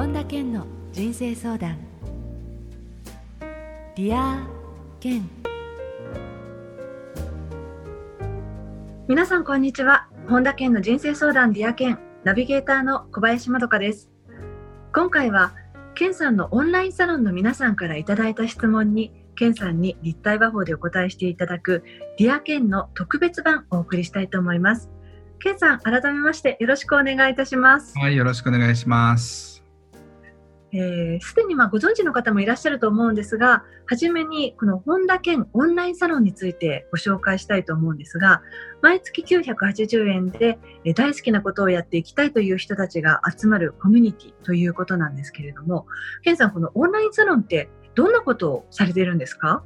本田健の人生相談。ディア健。皆さんこんにちは。本田健の人生相談ディア健。ナビゲーターの小林まどかです。今回は健さんのオンラインサロンの皆さんからいただいた質問に健さんに立体話法でお答えしていただくディア健の特別版をお送りしたいと思います。健さん改めましてよろしくお願いいたします。はい、よろしくお願いします。えーすでにまあご存知の方もいらっしゃると思うんですが、はじめにこの本田健オンラインサロンについてご紹介したいと思うんですが、毎月980円でえ大好きなことをやっていきたいという人たちが集まるコミュニティということなんですけれども、健さん、このオンラインサロンってどんなことをされているんですか？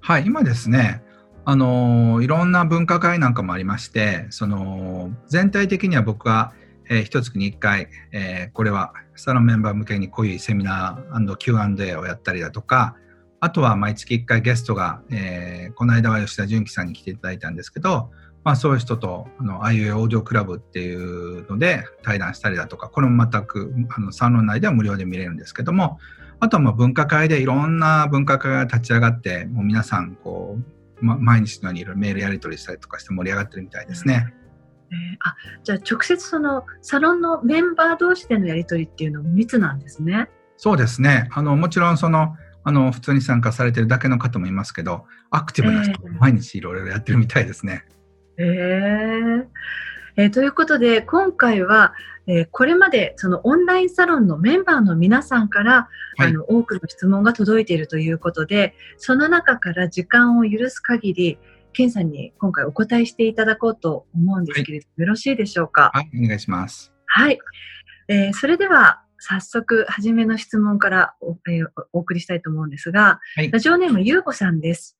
はい、今ですね、あのいろんな分科会なんかもありまして、その全体的には僕は、えー、一月に1回、えーこれはサロンメンバー向けにこういうセミナー &Q&A をやったりだとか、あとは毎月1回ゲストが、えーこの間は吉田純喜さんに来ていただいたんですけど、まあ、そういう人とあの IUA オーディオクラブっていうので対談したりだとかこれも全くあのサロン内では無料で見れるんですけどもあとはまあ分科会でいろんな分科会が立ち上がってもう皆さんこう、ま、毎日のようにいろいろメールやり取りしたりとかして盛り上がってるみたいですね。えーあじゃあ直接そのサロンのメンバー同士でのやり取りっていうのも密なんですね。そうですね。あのもちろんそのあの普通に参加されてるだけの方もいますけどアクティブな人ええ。毎日いろいろやってるみたいですね。へーえーということで今回は、えーこれまでそのオンラインサロンのメンバーの皆さんから、はい。あの多くの質問が届いているということでその中から時間を許す限りケンさんに今回お答えしていただこうと思うんですけれども、よろしいでしょうか？はい、お願いします。はい、えーそれでは早速初めの質問からお,、えーお送りしたいと思うんですが、はいラジオネームゆうこさんです。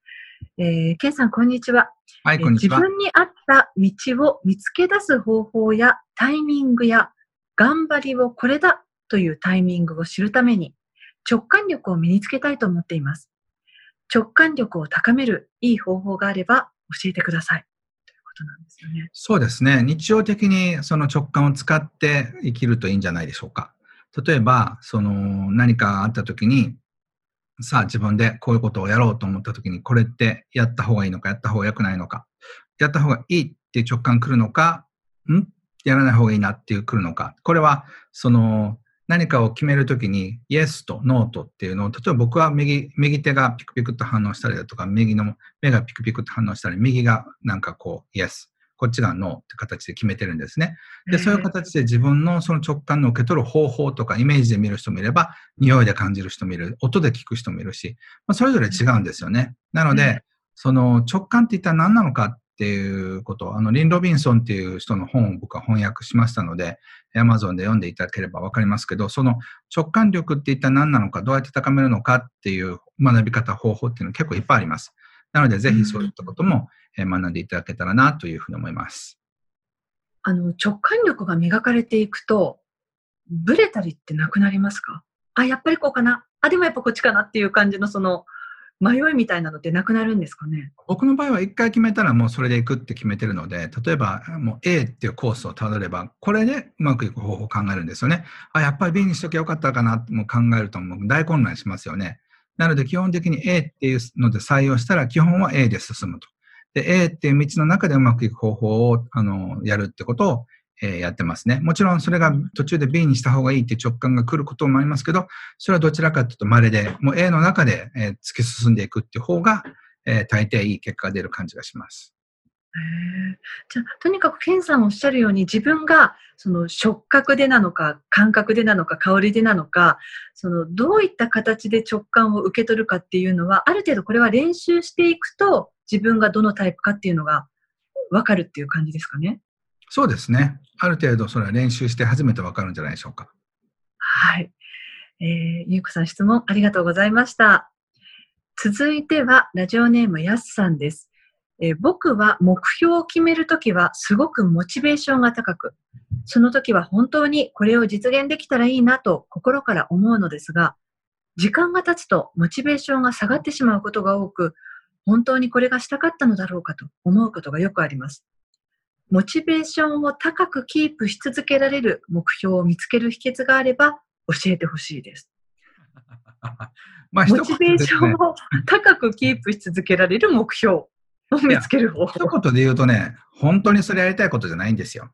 えー、ケンさんこんにちは。はい、えこんにちは自。分に合った道を見つけ出す方法やタイミングや頑張りをこれだというタイミングを知るために直感力を身につけたいと思っています。直感力を高めるいい方法があれば教えてください。ということなんですよね。そうですね。日常的にその直感を使って生きるといいんじゃないでしょうか。例えば、その何かあった時に、さあ自分でこういうことをやろうと思った時に、これってやった方がいいのか、やった方が良くないのか、やった方がいいっていう直感来るのか、ん？やらない方がいいなっていう来るのか。これは、その何かを決めるときに、イエスとノーとっていうのを、例えば僕は右右手がピクピクと反応したりだとか、右の目がピクピクと反応したり、右がなんかこう、イエス、こっちがノーって形で決めてるんですね。で、そういう形で自分のその直感の受け取る方法とか、イメージで見る人もいれば、匂いで感じる人もいる、音で聞く人もいるし、まあ、それぞれ違うんですよね。なのうんで、その直感って一体何なのかっていうこと、あの、リン・ロビンソンっていう人の本を僕は翻訳しましたので、Amazon で読んでいただければわかりますけど、その直感力って一体何なのか、どうやって高めるのかっていう学び方、方法っていうのは結構いっぱいあります。なので、ぜひそういったこともえー学んでいただけたらなというふうに思います。あの直感力が磨かれていくと、ブレたりってなくなりますか？あ、やっぱりこうかな。あ、でもやっぱこっちかなっていう感じのその迷いみたいなのってなくなるんですかね？僕の場合は一回決めたらもうそれで行くって決めてるので、例えばもう A っていうコースをたどれば、これでうまくいく方法を考えるんですよね。あ、やっぱり B にしときゃよかったかなってもう考えるともう大混乱しますよね。なので基本的に A っていうので採用したら基本は A で進むと。で、A っていう道の中でうまくいく方法をあのやるってことを、えやってますね。もちろんそれが途中で B にした方がいいって直感が来ることもありますけど、それはどちらかというと稀で、もう A の中で、え突き進んでいくっていう方が、え大抵いい結果が出る感じがします。じゃとにかくケンさんおっしゃるように自分がその触覚でなのか感覚でなのか香りでなのかそのどういった形で直感を受け取るかっていうのはある程度これは練習していくと自分がどのタイプかっていうのが分かるっていう感じですかね？そうですね。ある程度それは練習して初めてわかるんじゃないでしょうか。はい。えー、ゆうこさん質問ありがとうございました。続いてはラジオネームやすさんです。えー僕は目標を決めるときはすごくモチベーションが高く、その時は本当にこれを実現できたらいいなと心から思うのですが、時間が経つとモチベーションが下がってしまうことが多く、本当にこれがしたかったのだろうかと思うことがよくあります。モチベーションを高くキープし続けられる目標を見つける秘訣があれば教えてほしいです。まあ、モチベーションを高くキープし続けられる目標を見つける方法。一言で言うとね、本当にそれやりたいことじゃないんですよ。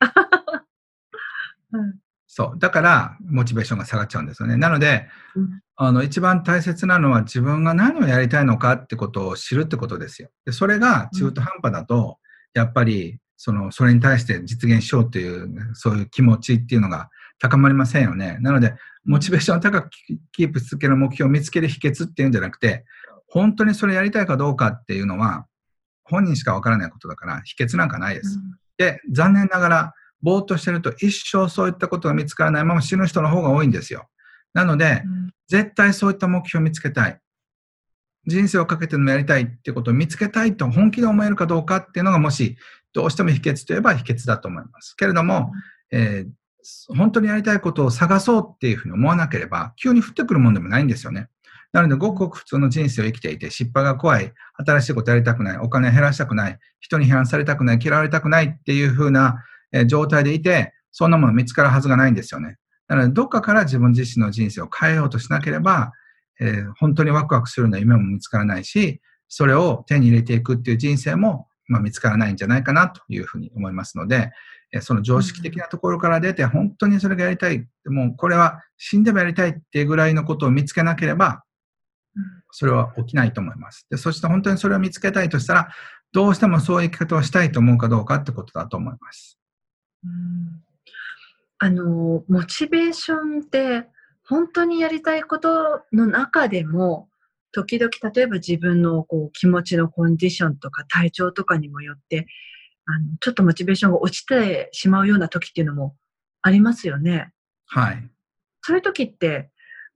うんそう。だから、モチベーションが下がっちゃうんですよね。なので、うんあの、一番大切なのは自分が何をやりたいのかってことを知るってことですよ。で、それが中途半端だと、やっぱり、その、それに対して実現しようっていう、そういう気持ちっていうのが高まりませんよね。なので、モチベーションを高くキープし続ける目標を見つける秘訣っていうんじゃなくて、本当にそれやりたいかどうかっていうのは、本人しかわからないことだから、秘訣なんかないです。で、残念ながら、ぼーっとしてると一生そういったことが見つからないまま死ぬ人の方が多いんですよ。なので、うん絶対そういった目標を見つけたい。人生をかけてでもやりたいってことを見つけたいと本気で思えるかどうかっていうのがもし、どうしても秘訣といえば秘訣だと思います。けれども、えー本当にやりたいことを探そうっていうふうに思わなければ、急に降ってくるもんでもないんですよね。なので、ごくごく普通の人生を生きていて、失敗が怖い、新しいことやりたくない、お金減らしたくない、人に批判されたくない、嫌われたくないっていうふうな、え状態でいて、そんなもの見つかるはずがないんですよね。なので、どっかから自分自身の人生を変えようとしなければ、えー本当にワクワクするような夢も見つからないし、それを手に入れていくっていう人生も、まあ、見つからないんじゃないかなというふうに思いますので、えーその常識的なところから出て、本当にそれがやりたい、もうこれは死んでもやりたいっていうぐらいのことを見つけなければ、それは起きないと思います。で、そして本当にそれを見つけたいとしたら、どうしてもそういう生き方をしたいと思うかどうかってことだと思います。うんあの、モチベーションって、本当にやりたいことの中でも、時々、例えば自分のこう気持ちのコンディションとか体調とかにもよって、あのちょっとモチベーションが落ちてしまうような時っていうのもありますよね。はい。そういう時って、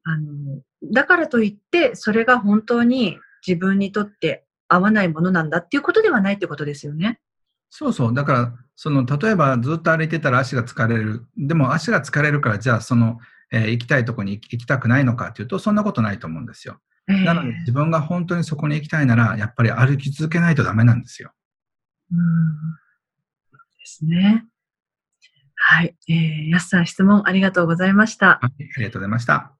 あの、だからといって、それが本当に自分にとって合わないものなんだっていうことではないってことですよね。そうそう。だから、その、例えばずっと歩いてたら足が疲れる。でも足が疲れるから、じゃあその、えー行きたいとこに行き行きたくないのかっていうと、そんなことないと思うんですよ。ええなので、自分が本当にそこに行きたいなら、やっぱり歩き続けないとダメなんですよ。うんですね。はい。えー、やすさん質問ありがとうございました。はい。ありがとうございました。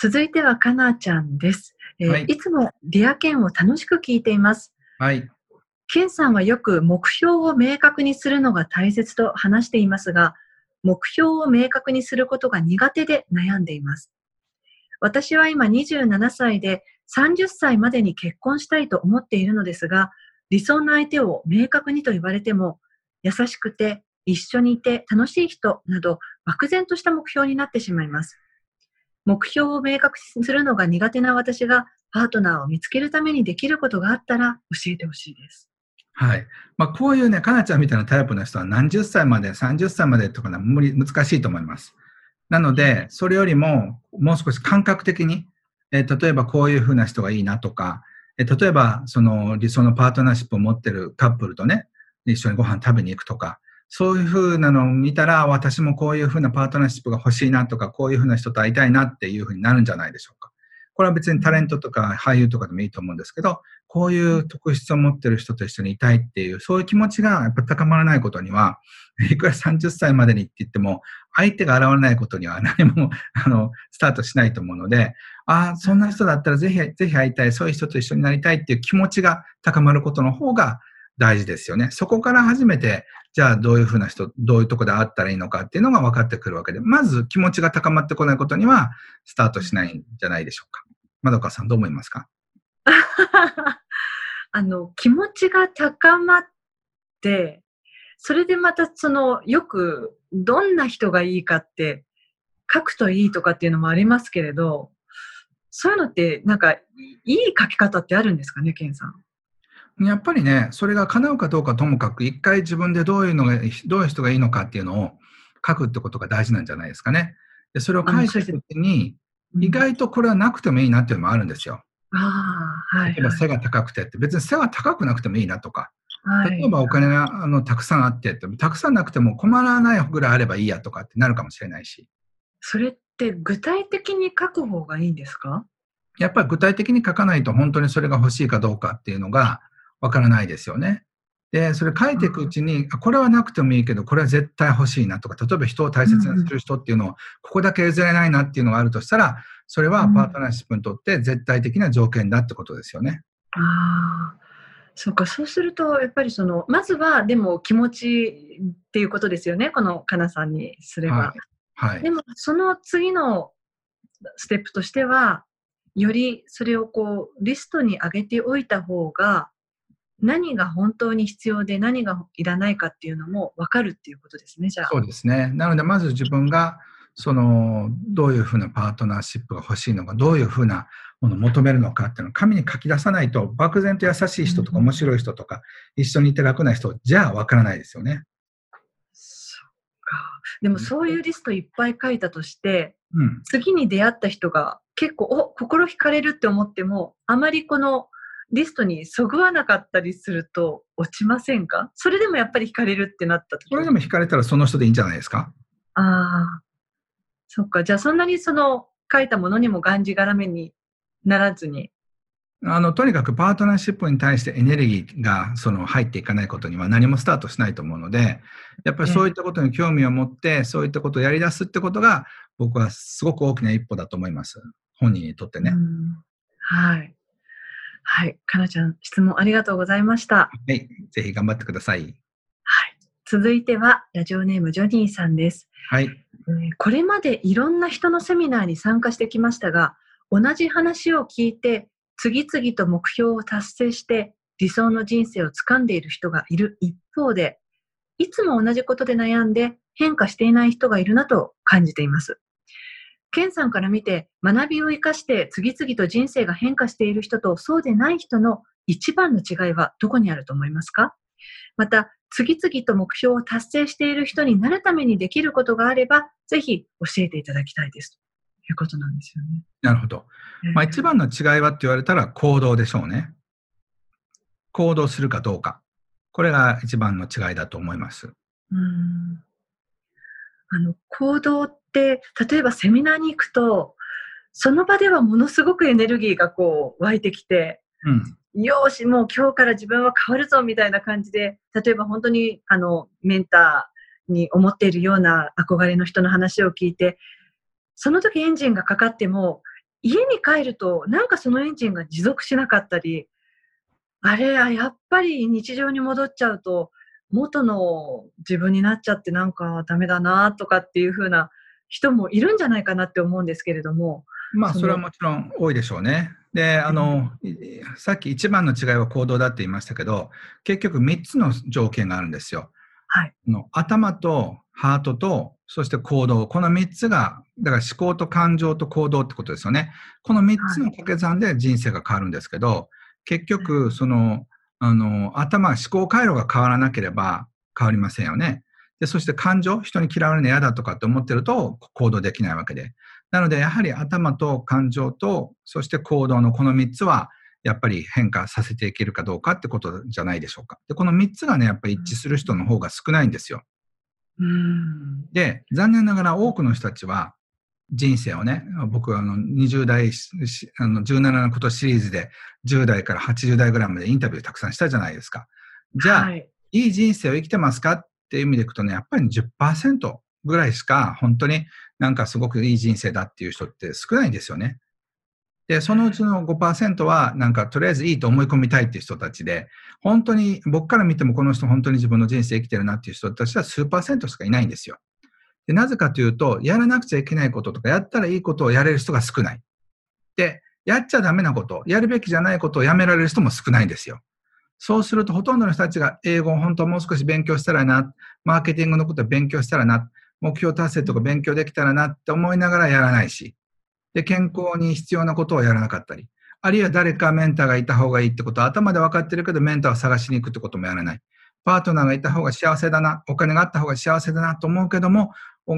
続いてはかなちゃんです。えーはいい、つもディアケンを楽しく聞いています。はい。ケンさんはよく目標を明確にするのが大切と話していますが、目標を明確にすることが苦手で悩んでいます。私は今27歳で30歳までに結婚したいと思っているのですが、理想の相手を明確にと言われても、優しくて一緒にいて楽しい人など漠然とした目標になってしまいます。目標を明確にするのが苦手な私がパートナーを見つけるためにできることがあったら教えてほしいです。はい。まあ、こういうね、かなちゃんみたいなタイプの人は何十歳まで、30歳までとかね、無理、難しいと思います。なので、それよりも、もう少し感覚的に、えー例えばこういうふうな人がいいなとか、えー例えば、その理想のパートナーシップを持ってるカップルとね、一緒にご飯食べに行くとか、そういうふうなのを見たら、私もこういうふうなパートナーシップが欲しいなとか、こういうふうな人と会いたいなっていうふうになるんじゃないでしょうか。これは別にタレントとか俳優とかでもいいと思うんですけど、こういう特質を持ってる人と一緒にいたいっていう、そういう気持ちがやっぱ高まらないことには、いくら30歳までにって言っても、相手が現れないことには何も、あの、スタートしないと思うので、ああ、そんな人だったらぜひ、ぜひ会いたい、そういう人と一緒になりたいっていう気持ちが高まることの方が大事ですよね。そこから初めて、じゃあどういうふうな人、どういうとこで会ったらいいのかっていうのが分かってくるわけで、まず気持ちが高まってこないことには、スタートしないんじゃないでしょうか。まどかさんどう思いますか？あの、気持ちが高まって、それでまたその、よくどんな人がいいかって書くといいとかっていうのもありますけれど、そういうのってなんかいい書き方ってあるんですかね、ケンさん？やっぱりね、それが叶うかどうかともかく、一回自分でどういうのが、どういう人がいいのかっていうのを書くってことが大事なんじゃないですかね。でそれを書いてるときに、意外とこれはなくてもいいなっていうのもあるんですよ。ああ、はい。例えば背が高くてって、別に背は高くなくてもいいなとか、はい、例えばお金があのたくさんあってって、たくさんなくても困らないぐらいあればいいやとかってなるかもしれないし、それって具体的に書く方がいいんですか？やっぱり具体的に書かないと本当にそれが欲しいかどうかっていうのがわからないですよね。で、それ書いていくうちに、あこれはなくてもいいけど、これは絶対欲しいなとか、例えば人を大切にする人っていうのを、ここだけ譲れないなっていうのがあるとしたら、それはパートナーシップにとって絶対的な条件だってことですよね。ああ、そうか、そうすると、やっぱりその、まずは、でも気持ちっていうことですよね、このかなさんにすれば。はい。はいで。も、その次のステップとしては、よりそれをこう、リストに上げておいた方が、何が本当に必要で何がいらないかっていうのも分かるっていうことですね、じゃあ。そうですね。なので、まず自分が、その、どういうふうなパートナーシップが欲しいのか、どういうふうなものを求めるのかっていうのを紙に書き出さないと、漠然と優しい人とかうん面白い人とか、一緒にいて楽な人じゃあわからないですよね。そっか。でもそういうリストいっぱい書いたとして、うん。次に出会った人が結構、お、心惹かれるって思っても、あまりこのリストにそぐわなかったりすると落ちませんか？それでもやっぱり惹かれるってなった時これでも惹かれたらその人でいいんじゃないですか？ああ、そっか。じゃあそんなにその書いたものにもがんじがらめにならずに。あの、とにかくパートナーシップに対してエネルギーがその入っていかないことには何もスタートしないと思うので、やっぱりそういったことに興味を持って、そういったことをやり出すってことが、僕はすごく大きな一歩だと思います。本人にとってね。うんはい。はい。かなちゃん、質問ありがとうございました。はい。ぜひ頑張ってください。はい。続いては、ラジオネームジョニーさんです。はい。えーこれまでいろんな人のセミナーに参加してきましたが、同じ話を聞いて、次々と目標を達成して、理想の人生を掴んでいる人がいる一方で、いつも同じことで悩んで変化していない人がいるなと感じています。ケンさんから見て、学びを生かして次々と人生が変化している人とそうでない人の一番の違いはどこにあると思いますか？また、次々と目標を達成している人になるためにできることがあれば、ぜひ教えていただきたいです。ということなんですよね。なるほど。まあ、一番の違いはって言われたら行動でしょうね。行動するかどうか。これが一番の違いだと思います。うんあの行動って例えばセミナーに行くとその場ではものすごくエネルギーがこう湧いてきてうん。よーしもう今日から自分は変わるぞみたいな感じで例えば本当にあのメンターに思っているような憧れの人の話を聞いてその時エンジンがかかっても家に帰るとなんかそのエンジンが持続しなかったりあれあやっぱり日常に戻っちゃうと元の自分になっちゃってなんかダメだなとかっていう風な人もいるんじゃないかなって思うんですけれども。まあ、それはもちろん多いでしょうね。で、あの、いさっき一番の違いは行動だって言いましたけど、結局3つの条件があるんですよ。はい。あの頭とハートと、そして行動。この3つが、だから思考と感情と行動ってことですよね。この3つの掛け算で人生が変わるんですけど、結局、その、あの、頭、思考回路が変わらなければ変わりませんよね。で、そして感情、人に嫌われるの嫌だとかって思ってると行動できないわけで。なので、やはり頭と感情と、そして行動のこの3つは、やっぱり変化させていけるかどうかってことじゃないでしょうか。で、この3つがね、やっぱり一致する人の方が少ないんですよ。うんで、残念ながら多くの人たちは、人生をね、僕はあの20代、しあの17のことシリーズで10代から80代ぐらいまでインタビューたくさんしたじゃないですか。じゃあ、はいいい人生を生きてますか？っていう意味でいくとね、やっぱり10%ぐらいしか本当になんかすごくいい人生だっていう人って少ないんですよね。で、そのうちの5%はなんかとりあえずいいと思い込みたいっていう人たちで、本当に僕から見てもこの人本当に自分の人生生きてるなっていう人たちは数パーセントしかいないんですよ。で、なぜかというと、やらなくちゃいけないこととか、やったらいいことをやれる人が少ない。で、やっちゃダメなこと、やるべきじゃないことをやめられる人も少ないんですよ。そうすると、ほとんどの人たちが英語を本当もう少し勉強したらな、マーケティングのことを勉強したらな、目標達成とか勉強できたらなって思いながらやらないし、で、健康に必要なことをやらなかったり、あるいは誰かメンターがいた方がいいってことは頭で分かってるけど、メンターを探しに行くってこともやらない。パートナーがいた方が幸せだな、お金があった方が幸せだなと思うけども、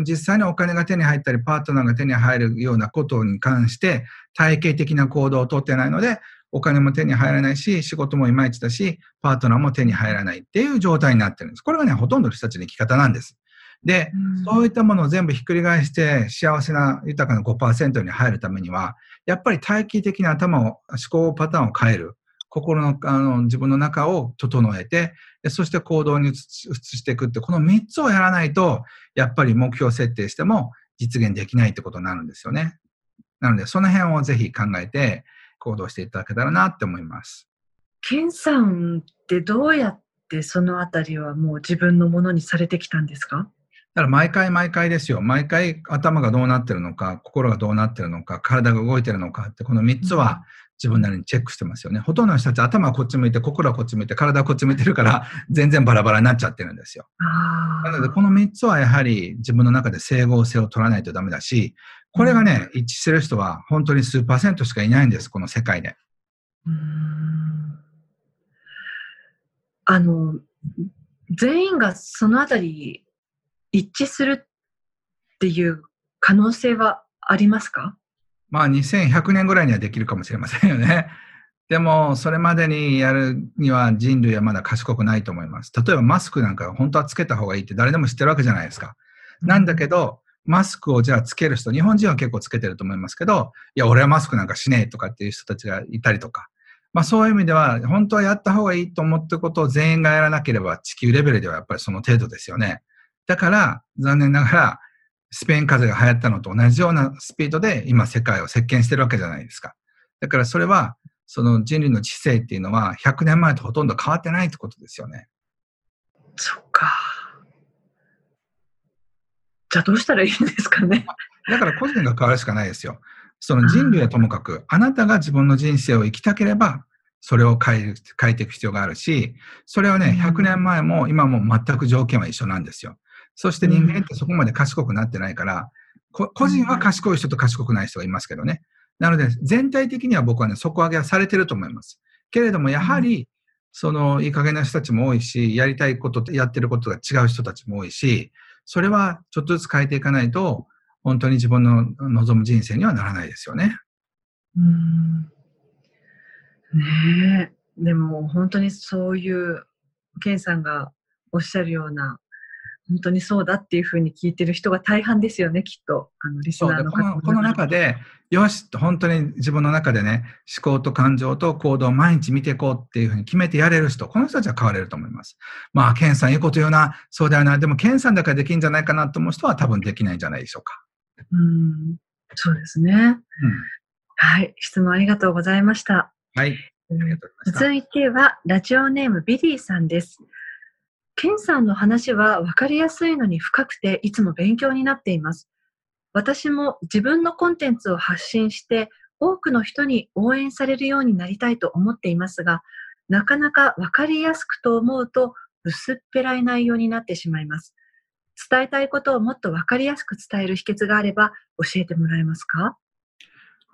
実際にお金が手に入ったり、パートナーが手に入るようなことに関して、体系的な行動をとってないので、お金も手に入らないし、仕事もいまいちだし、パートナーも手に入らないっていう状態になってるんです。これがね、ほとんどの人たちの生き方なんです。で、そういったものを全部ひっくり返して幸せな豊かな5%に入るためには、やっぱり体系的な頭を、思考パターンを変える。心のあの自分の中を整えて、そして行動に移していくって、この3つをやらないと、やっぱり目標設定しても実現できないってことになるんですよね。なので、その辺をぜひ考えて行動していただけたらなって思います。ケンさんってどうやってそのあたりはもう自分のものにされてきたんですか？だから毎回毎回ですよ。毎回頭がどうなってるのか、心がどうなってるのか、体が動いてるのかって、この3つは自分なりにチェックしてますよね。ほとんどの人たち頭はこっち向いて、心はこっち向いて、体はこっち向いてるから、全然バラバラになっちゃってるんですよ。なので、この3つはやはり自分の中で整合性を取らないとダメだし、これがね、一致してる人は本当に数パーセントしかいないんです、この世界で。あの、全員がそのあたり一致するっていう可能性はありますか？まあ2100年ぐらいにはできるかもしれませんよね。でも、それまでにやるには人類はまだ賢くないと思います。例えばマスクなんか本当はつけた方がいいって誰でも知ってるわけじゃないですか。なんだけど、マスクをじゃあつける人、日本人は結構つけてると思いますけど、いや、俺はマスクなんかしねえとかっていう人たちがいたりとか、まあそういう意味では、本当はやった方がいいと思ってることを全員がやらなければ地球レベルではやっぱりその程度ですよね。だから、残念ながら、スペイン風邪が流行ったのと同じようなスピードで今世界を席巻してるわけじゃないですか。だからそれは、その人類の知性っていうのは100年前とほとんど変わってないってことですよね。そっか。じゃあどうしたらいいんですかね？だから個人が変わるしかないですよ。その人類はともかく、あなたが自分の人生を生きたければ、それを変え変えていく必要があるし、それはね、100年前も今も全く条件は一緒なんですよ。そして人間ってそこまで賢くなってないから、個人は賢い人と賢くない人がいますけどね。なので、全体的には僕はね、底上げはされてると思います。けれども、やはり、その、いい加減な人たちも多いし、やりたいこととやってることが違う人たちも多いし、それはちょっとずつ変えていかないと、本当に自分の望む人生にはならないですよね。うんねえ。でも本当にそういう、ケンさんがおっしゃるような本当にそうだっていうふうに聞いてる人が大半ですよね、きっと。あのリスナーの方このこの中で、よし、本当に自分の中でね、思考と感情と行動を毎日見ていこうっていうふうに決めてやれる人、この人たちは変われると思います。まあ、ケンさん、いいこと言うな、そうだよな、でもケンさんだからできるんじゃないかなと思う人は多分できないんじゃないでしょうか。うん、そうですね。うん、はい、質問ありがとうございました。はい。続いては、ラジオネームビリーさんです。ケンさんの話は分かりやすいのに深くていつも勉強になっています。私も自分のコンテンツを発信して多くの人に応援されるようになりたいと思っていますが、なかなか分かりやすくと思うと薄っぺらい内容になってしまいます。伝えたいことをもっと分かりやすく伝える秘訣があれば教えてもらえますか？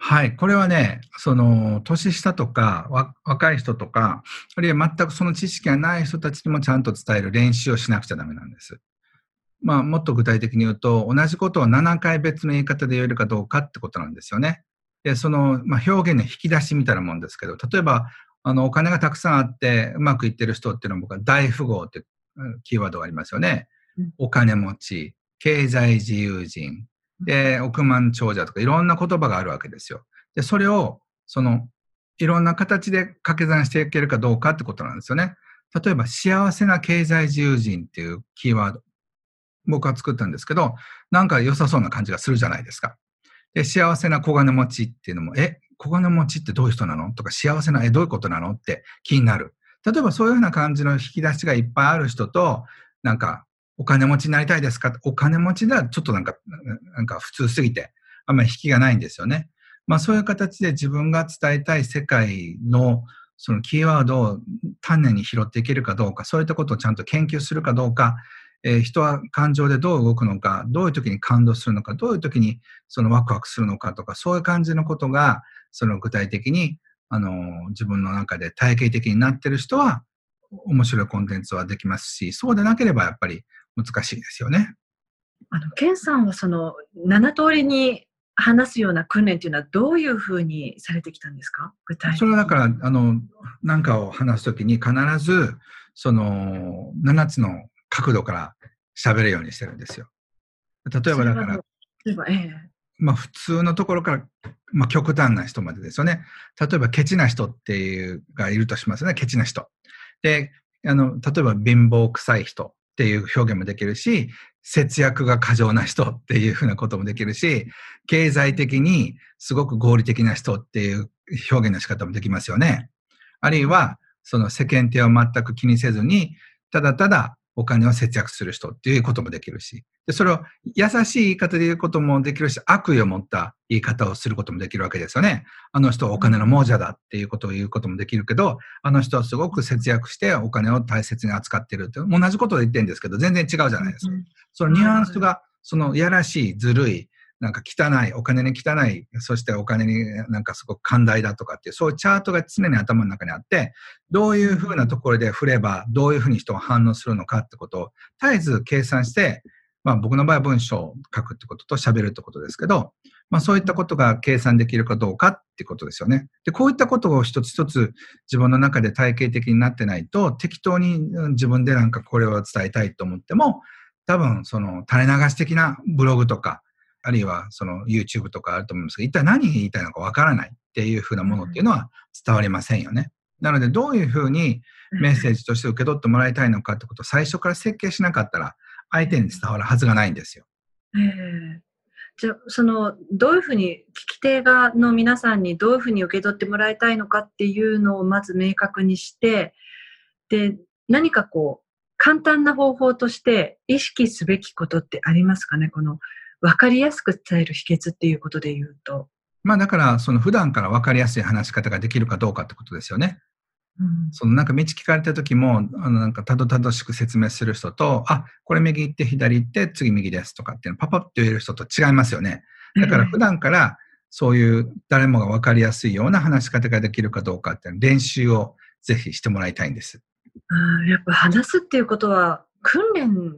はい。これはね、その、年下とか、若い人とか、あるいは全くその知識がない人たちにもちゃんと伝える練習をしなくちゃダメなんです。まあ、もっと具体的に言うと、同じことを7回別の言い方で言えるかどうかってことなんですよね。で、その、まあ、表現の引き出しみたいなもんですけど、例えば、あの、お金がたくさんあってうまくいってる人っていうのは僕は大富豪ってキーワードがありますよね。お金持ち、経済自由人、で、億万長者とかいろんな言葉があるわけですよ。で、それを、その、いろんな形で掛け算していけるかどうかってことなんですよね。例えば、幸せな経済自由人っていうキーワード。僕は作ったんですけど、なんか良さそうな感じがするじゃないですか。で、幸せな小金持ちっていうのも、え、小金持ちってどういう人なの？とか、幸せな、え、どういうことなの？って気になる。例えばそういうふうな感じの引き出しがいっぱいある人と、なんか、お金持ちになりたいですか？お金持ちではちょっとなんか、なんか普通すぎて、あんまり引きがないんですよね。まあそういう形で自分が伝えたい世界のそのキーワードを丹念に拾っていけるかどうか、そういったことをちゃんと研究するかどうか、えー、人は感情でどう動くのか、どういう時に感動するのか、どういう時にそのワクワクするのかとか、そういう感じのことが、その具体的に、あの、自分の中で体系的になってる人は、面白いコンテンツはできますし、そうでなければやっぱり難しいですよね。あの、ケンさんはその7通りに話すような訓練というのはどういうふうにされてきたんですか？具体的に。それはだから、あの、何かを話すときに必ず、その、7つの角度から喋るようにしてるんですよ。例えばだから、例えば、ええ、まあ普通のところから、まあ極端な人までですよね。例えばケチな人っていうがいるとしますよね。ケチな人。で、あの、例えば貧乏臭い人っていう表現もできるし、節約が過剰な人っていうふうなこともできるし、経済的にすごく合理的な人っていう表現の仕方もできますよね。あるいは、その世間体を全く気にせずに、ただただお金を節約する人っていうこともできるし、でそれを優しい言い方で言うこともできるし、悪意を持った言い方をすることもできるわけですよね。あの人はお金の亡者だっていうことを言うこともできるけど、あの人はすごく節約してお金を大切に扱ってるって、同じことを言ってるんですけど、全然違うじゃないですか。そのニュアンスが、そのやらしい、ずるい、なんか汚い、お金に汚い、そしてお金になんかすごく寛大だとかっていう、そういうチャートが常に頭の中にあって、どういうふうなところで振れば、どういうふうに人が反応するのかってことを絶えず計算して、まあ僕の場合は文章を書くってことと喋るってことですけど、まあそういったことが計算できるかどうかってことですよね。で、こういったことを一つ一つ自分の中で体系的になってないと、適当に自分でなんかこれを伝えたいと思っても、多分その垂れ流し的なブログとか、あるいはその YouTube とかあると思うんですけど、一体何言いたいのかわからないっていうふうなものっていうのは伝わりませんよね。なので、どういうふうにメッセージとして受け取ってもらいたいのかってことを最初から設計しなかったら、相手に伝わるはずがないんですよ。ええじゃあ、その、どういうふうに、聞き手側の皆さんにどういうふうに受け取ってもらいたいのかっていうのをまず明確にして、で、何かこう、簡単な方法として意識すべきことってありますかね？この、わかりやすく伝える秘訣っていうことで言うと。まあだから、その普段から分かりやすい話し方ができるかどうかってことですよね。うんそのなんか道聞かれた時も、あのなんかたどたどしく説明する人と、あ、これ右行って左行って次右ですとかっていうのパパッと言える人と違いますよね。だから普段からそういう誰もが分かりやすいような話し方ができるかどうかっていう練習をぜひしてもらいたいんです。あーやっぱ話すっていうことは訓練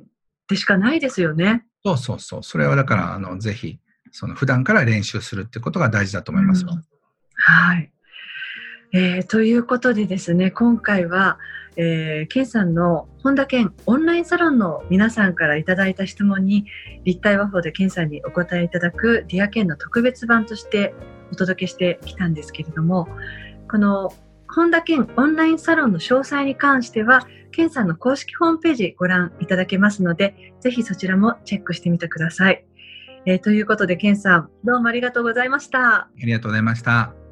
でしかないですよね。そうそうそう。それはだから、あの、ぜひ、その普段から練習するってことが大事だと思いますよ。うんはい。えーということでですね、今回は、えー、ケンさんの本田健オンラインサロンの皆さんからいただいた質問に立体和法でケンさんにお答えいただくディアケンの特別版としてお届けしてきたんですけれども、この本田健オンラインサロンの詳細に関しては、ケンさんの公式ホームページご覧いただけますので、ぜひそちらもチェックしてみてください。えーということで、ケンさん、どうもありがとうございました。ありがとうございました。